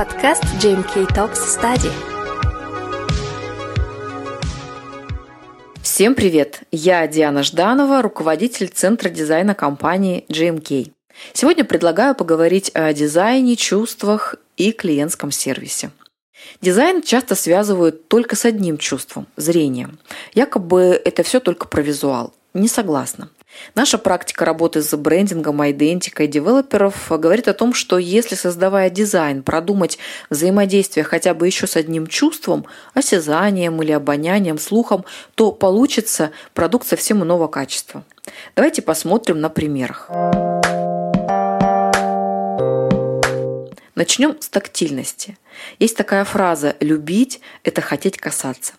подкаст GMK Talks Study. Всем привет! Я Диана Жданова, руководитель Центра дизайна компании GMK. Сегодня предлагаю поговорить о дизайне, чувствах и клиентском сервисе. Дизайн часто связывают только с одним чувством – зрением. Якобы это все только про визуал. Не согласна. Наша практика работы с брендингом, идентикой девелоперов говорит о том, что если создавая дизайн, продумать взаимодействие хотя бы еще с одним чувством, осязанием или обонянием, слухом, то получится продукт совсем иного качества. Давайте посмотрим на примерах. Начнем с тактильности. Есть такая фраза «любить – это хотеть касаться».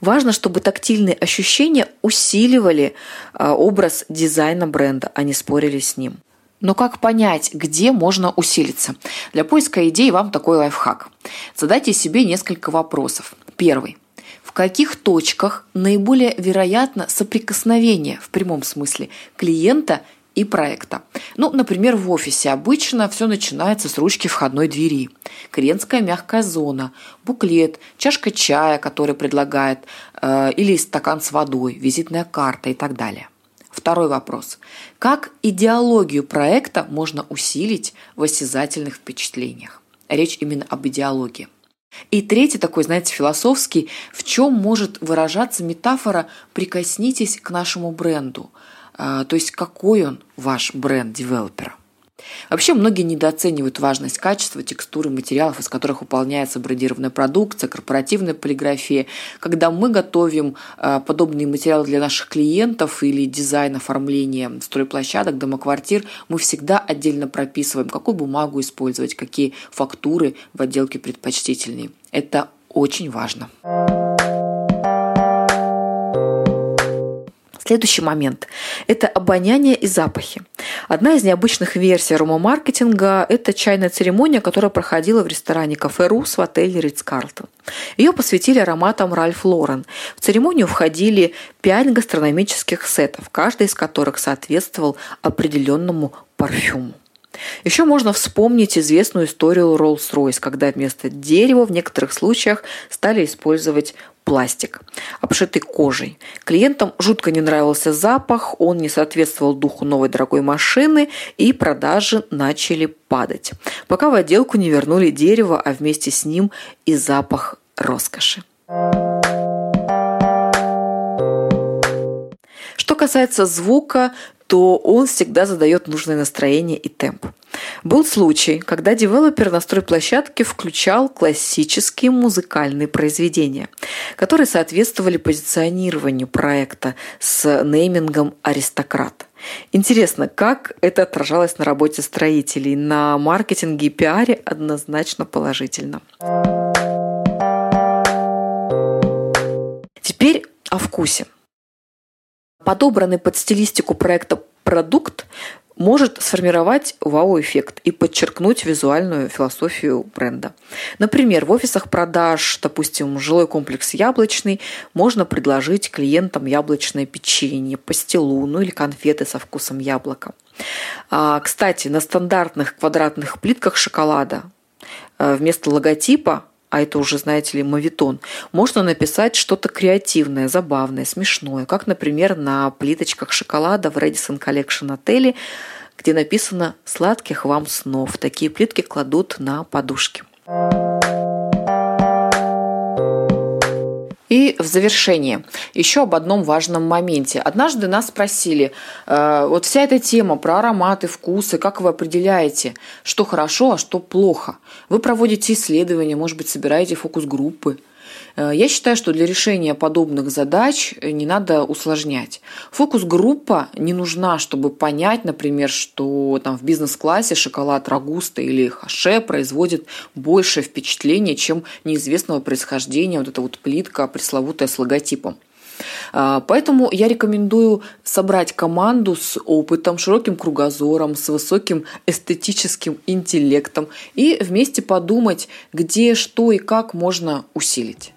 Важно, чтобы тактильные ощущения усиливали а, образ дизайна бренда, а не спорили с ним. Но как понять, где можно усилиться? Для поиска идей вам такой лайфхак. Задайте себе несколько вопросов. Первый. В каких точках наиболее вероятно соприкосновение в прямом смысле клиента и проекта. Ну, например, в офисе обычно все начинается с ручки входной двери. Клиентская мягкая зона, буклет, чашка чая, который предлагает, э, или стакан с водой, визитная карта и так далее. Второй вопрос. Как идеологию проекта можно усилить в осязательных впечатлениях? Речь именно об идеологии. И третий такой, знаете, философский, в чем может выражаться метафора «прикоснитесь к нашему бренду», то есть какой он ваш бренд девелопера. Вообще многие недооценивают важность качества, текстуры материалов, из которых выполняется брендированная продукция, корпоративная полиграфия. Когда мы готовим а, подобные материалы для наших клиентов или дизайн оформления стройплощадок, домоквартир, мы всегда отдельно прописываем, какую бумагу использовать, какие фактуры в отделке предпочтительнее. Это очень важно. Следующий момент – это обоняние и запахи. Одна из необычных версий аромамаркетинга – это чайная церемония, которая проходила в ресторане «Кафе Рус» в отеле «Ритц Карлтон». Ее посвятили ароматам Ральф Лорен. В церемонию входили пять гастрономических сетов, каждый из которых соответствовал определенному парфюму. Еще можно вспомнить известную историю Rolls-Royce, когда вместо дерева в некоторых случаях стали использовать пластик, обшитый кожей. Клиентам жутко не нравился запах, он не соответствовал духу новой дорогой машины, и продажи начали падать, пока в отделку не вернули дерево, а вместе с ним и запах роскоши. Что касается звука, то он всегда задает нужное настроение и темп. Был случай, когда девелопер на стройплощадке включал классические музыкальные произведения, которые соответствовали позиционированию проекта с неймингом «Аристократ». Интересно, как это отражалось на работе строителей? На маркетинге и пиаре однозначно положительно. Теперь о вкусе. Подобранный под стилистику проекта продукт может сформировать вау-эффект и подчеркнуть визуальную философию бренда. Например, в офисах продаж, допустим, жилой комплекс яблочный, можно предложить клиентам яблочное печенье, пастилу, ну или конфеты со вкусом яблока. А, кстати, на стандартных квадратных плитках шоколада э, вместо логотипа а это уже, знаете ли, мавитон, можно написать что-то креативное, забавное, смешное, как, например, на плиточках шоколада в Redison Collection отеле, где написано «Сладких вам снов». Такие плитки кладут на подушки. И в завершение еще об одном важном моменте. Однажды нас спросили, э, вот вся эта тема про ароматы, вкусы, как вы определяете, что хорошо, а что плохо? Вы проводите исследования, может быть, собираете фокус-группы – я считаю, что для решения подобных задач э, не надо усложнять. Фокус-группа не нужна, чтобы понять, например, что там в бизнес-классе шоколад Рагуста или Хаше производит большее впечатление, чем неизвестного происхождения вот эта вот плитка пресловутая с логотипом. Э, поэтому я рекомендую собрать команду с опытом, широким кругозором, с высоким эстетическим интеллектом и вместе подумать, где, что и как можно усилить.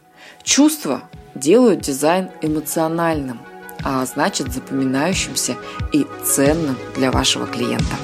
Чувства делают дизайн эмоциональным, а значит запоминающимся и ценным для вашего клиента.